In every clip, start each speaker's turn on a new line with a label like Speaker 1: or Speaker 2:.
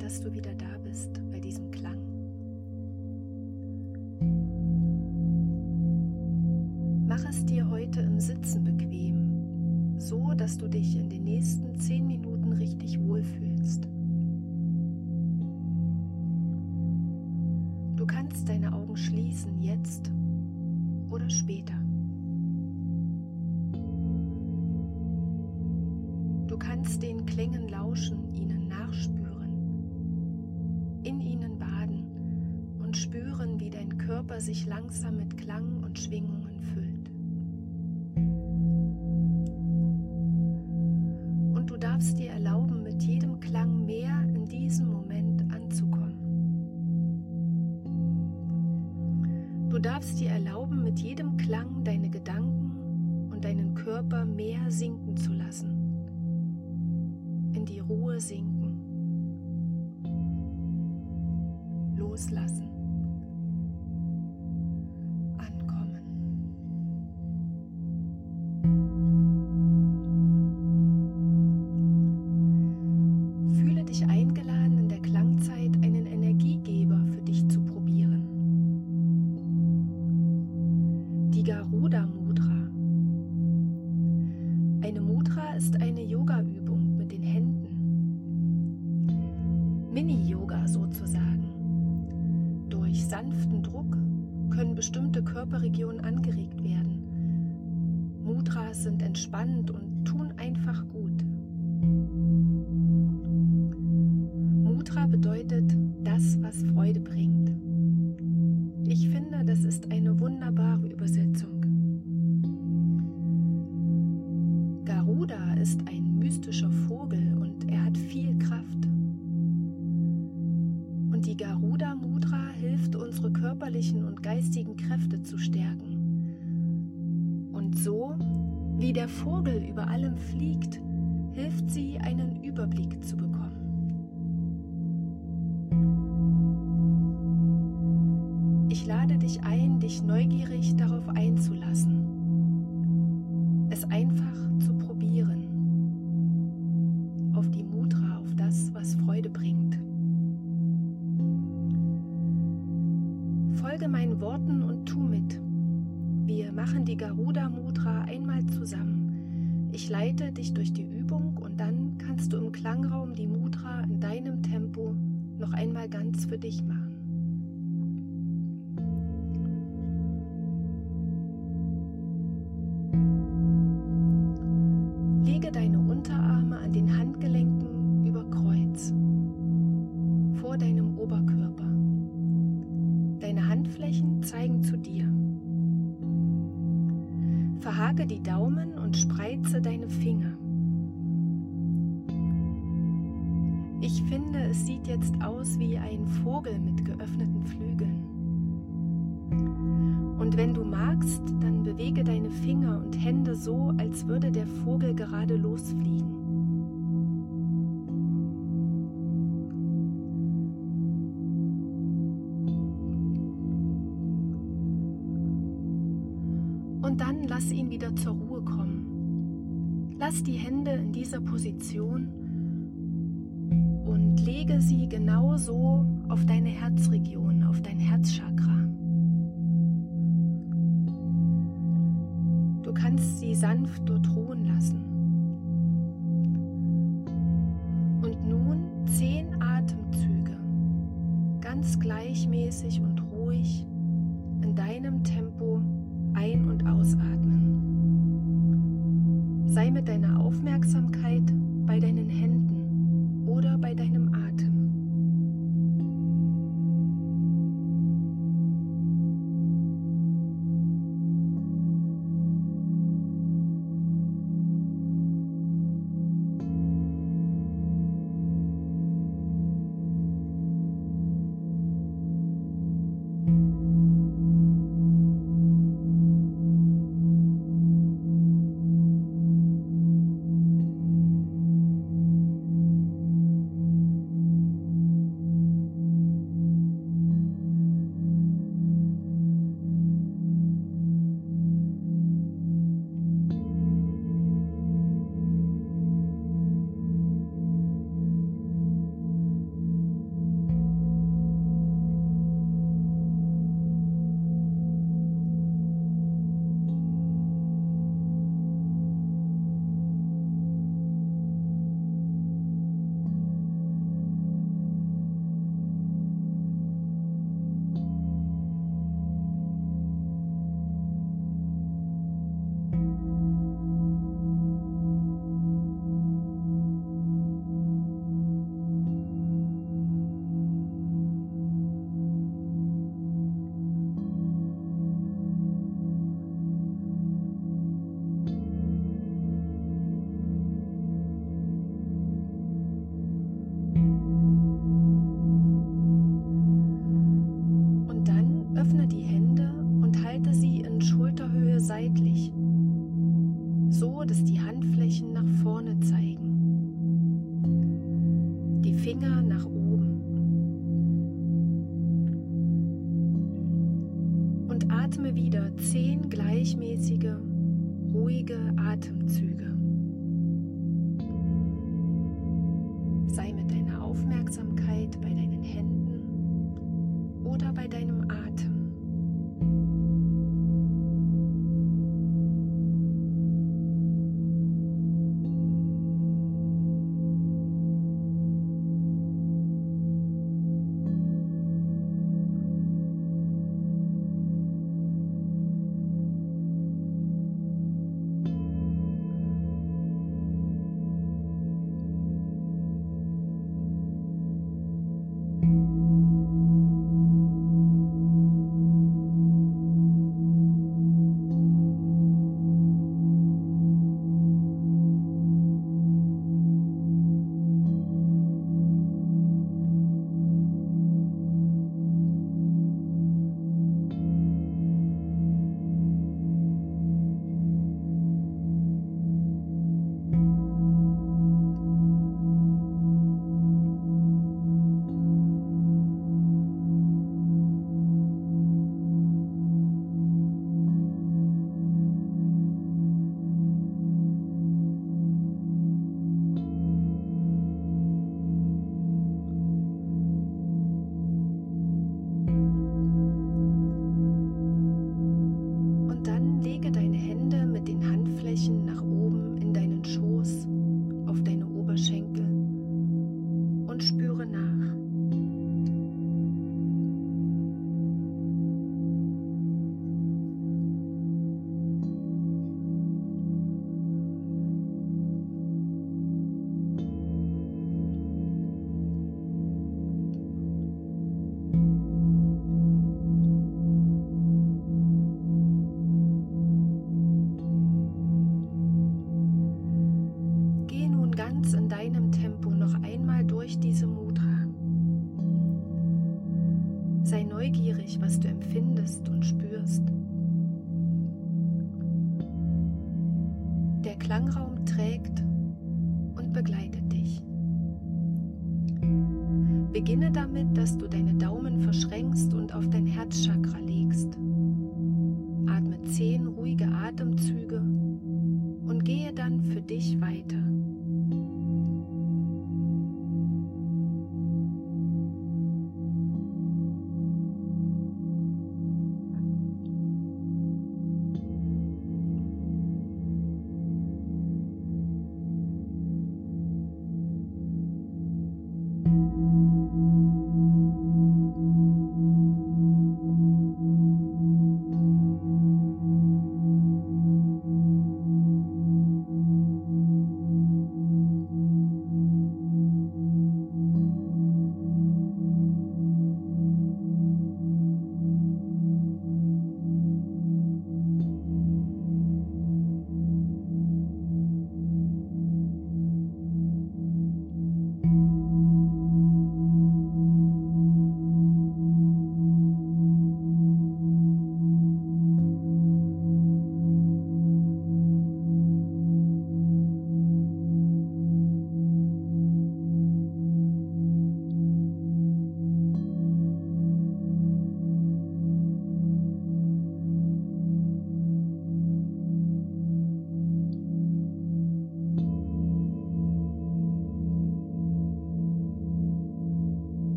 Speaker 1: Dass du wieder da bist bei diesem Klang. Sich langsam mit Klang und Schwingungen füllt. Und du darfst dir erlauben, mit jedem Klang mehr in diesem Moment anzukommen. Du darfst dir erlauben, mit jedem Klang deine Gedanken und deinen Körper mehr sinken zu lassen, in die Ruhe sinken, loslassen. Mini-Yoga sozusagen. Durch sanften Druck können bestimmte Körperregionen angeregt werden. Mudras sind entspannend und tun einfach gut. Mudra hilft, unsere körperlichen und geistigen Kräfte zu stärken. Und so, wie der Vogel über allem fliegt, hilft sie, einen Überblick zu bekommen. Ich lade dich ein, dich neugierig darauf einzulassen, Wir machen die Garuda Mudra einmal zusammen. Ich leite dich durch die Übung und dann kannst du im Klangraum die Mudra in deinem Tempo noch einmal ganz für dich machen. Finde, es sieht jetzt aus wie ein Vogel mit geöffneten Flügeln. Und wenn du magst, dann bewege deine Finger und Hände so, als würde der Vogel gerade losfliegen. Lege sie genau so auf deine Herzregion, auf dein Herzchakra. Du kannst sie sanft dort ruhen lassen. Atme wieder zehn gleichmäßige, ruhige Atemzüge. Klangraum trägt und begleitet dich. Beginne damit, dass du deine Daumen verschränkst und auf dein Herzchakra legst. Atme zehn ruhige Atemzüge und gehe dann für dich weiter.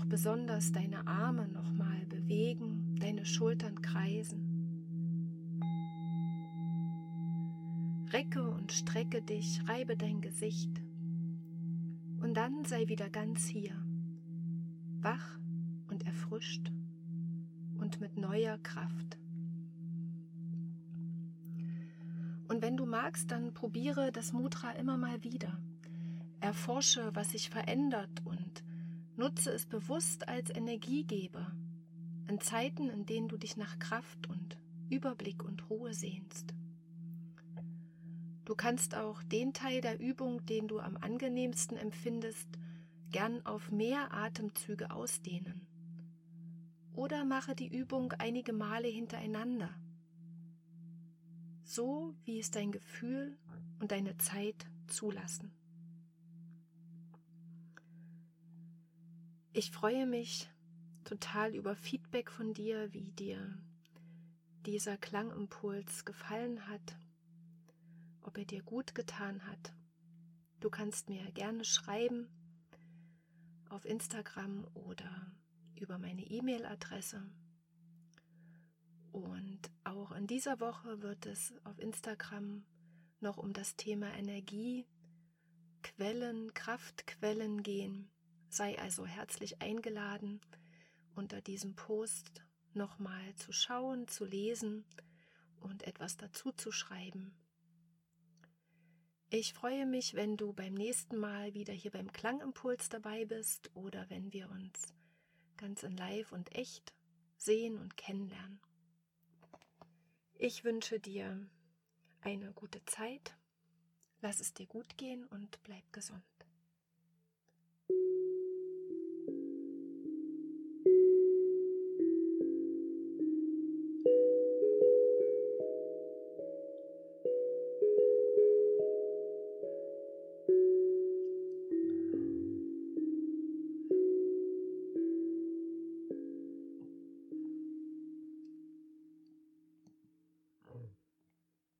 Speaker 1: Auch besonders deine Arme nochmal bewegen, deine Schultern kreisen. Recke und strecke dich, reibe dein Gesicht. Und dann sei wieder ganz hier, wach und erfrischt und mit neuer Kraft. Und wenn du magst, dann probiere das Mudra immer mal wieder. Erforsche, was sich verändert und nutze es bewusst als Energiegeber in Zeiten, in denen du dich nach Kraft und Überblick und Ruhe sehnst. Du kannst auch den Teil der Übung, den du am angenehmsten empfindest, gern auf mehr Atemzüge ausdehnen. Oder mache die Übung einige Male hintereinander, so wie es dein Gefühl und deine Zeit zulassen. Ich freue mich total über Feedback von dir, wie dir dieser Klangimpuls gefallen hat ob er dir gut getan hat. Du kannst mir gerne schreiben auf Instagram oder über meine E-Mail-Adresse. Und auch in dieser Woche wird es auf Instagram noch um das Thema Energie, Quellen, Kraftquellen gehen. Sei also herzlich eingeladen, unter diesem Post nochmal zu schauen, zu lesen und etwas dazu zu schreiben. Ich freue mich, wenn du beim nächsten Mal wieder hier beim Klangimpuls dabei bist oder wenn wir uns ganz in Live und echt sehen und kennenlernen. Ich wünsche dir eine gute Zeit, lass es dir gut gehen und bleib gesund.